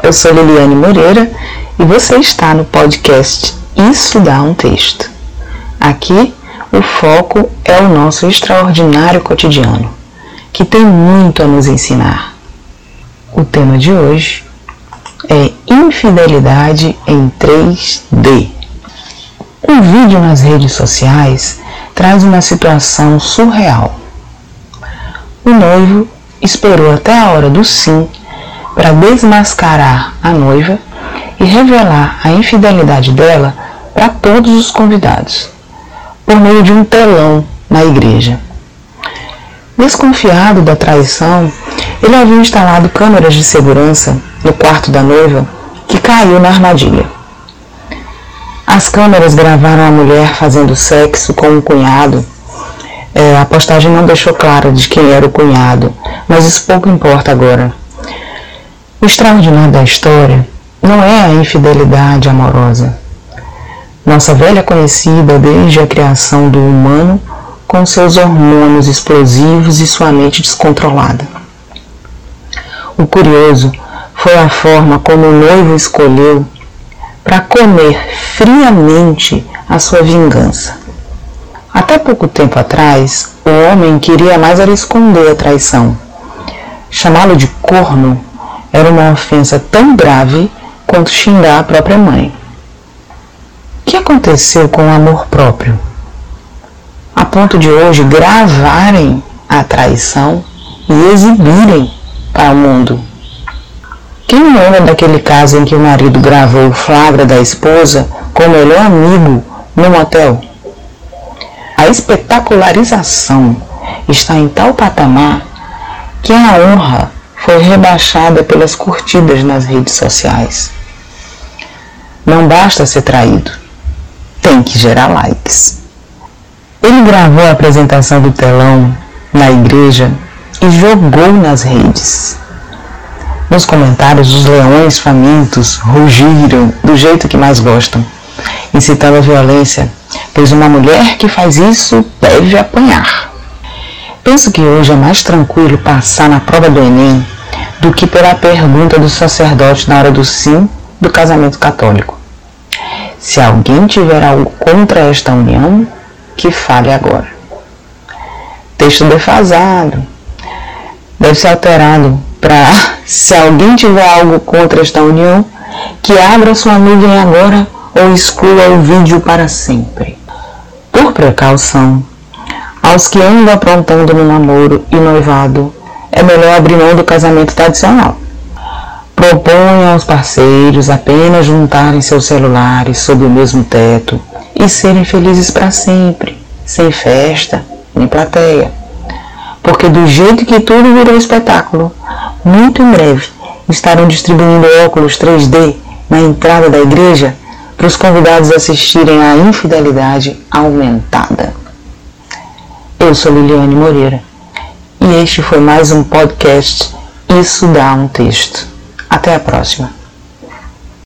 Eu sou Liliane Moreira e você está no podcast Isso Dá um Texto. Aqui o foco é o nosso extraordinário cotidiano, que tem muito a nos ensinar. O tema de hoje é infidelidade em 3D. Um vídeo nas redes sociais traz uma situação surreal. O noivo esperou até a hora do sim para desmascarar a noiva e revelar a infidelidade dela para todos os convidados, por meio de um telão na igreja. Desconfiado da traição, ele havia instalado câmeras de segurança no quarto da noiva que caiu na armadilha. As câmeras gravaram a mulher fazendo sexo com um cunhado. É, a postagem não deixou claro de quem era o cunhado, mas isso pouco importa agora. O extraordinário da história não é a infidelidade amorosa. Nossa velha conhecida desde a criação do humano com seus hormônios explosivos e sua mente descontrolada. O curioso foi a forma como o noivo escolheu para comer friamente a sua vingança. Até pouco tempo atrás, o homem queria mais era esconder a traição. Chamá-lo de corno era uma ofensa tão grave quanto xingar a própria mãe. O que aconteceu com o amor próprio? A ponto de hoje gravarem a traição e exibirem para o mundo. Quem lembra daquele caso em que o marido gravou o flagra da esposa com o melhor amigo no motel? A espetacularização está em tal patamar que a honra foi rebaixada pelas curtidas nas redes sociais. Não basta ser traído, tem que gerar likes. Ele gravou a apresentação do telão na igreja e jogou nas redes. Nos comentários, os leões famintos rugiram do jeito que mais gostam, incitando a violência, pois uma mulher que faz isso deve apanhar. Penso que hoje é mais tranquilo passar na prova do Enem do que pela pergunta do sacerdote na hora do sim do casamento católico. Se alguém tiver algo contra esta união, que fale agora. Texto defasado. Deve ser alterado para, se alguém tiver algo contra esta união, que abra sua nuvem agora ou exclua o vídeo para sempre. Por precaução, aos que andam aprontando no namoro e noivado, é melhor abrir mão do casamento tradicional. Proponha aos parceiros apenas juntarem seus celulares sob o mesmo teto e serem felizes para sempre, sem festa nem plateia. Porque do jeito que tudo virou espetáculo, muito em breve estarão distribuindo óculos 3D na entrada da igreja para os convidados assistirem à infidelidade aumentada. Eu sou Liliane Moreira e este foi mais um podcast Isso dá um texto. Até a próxima.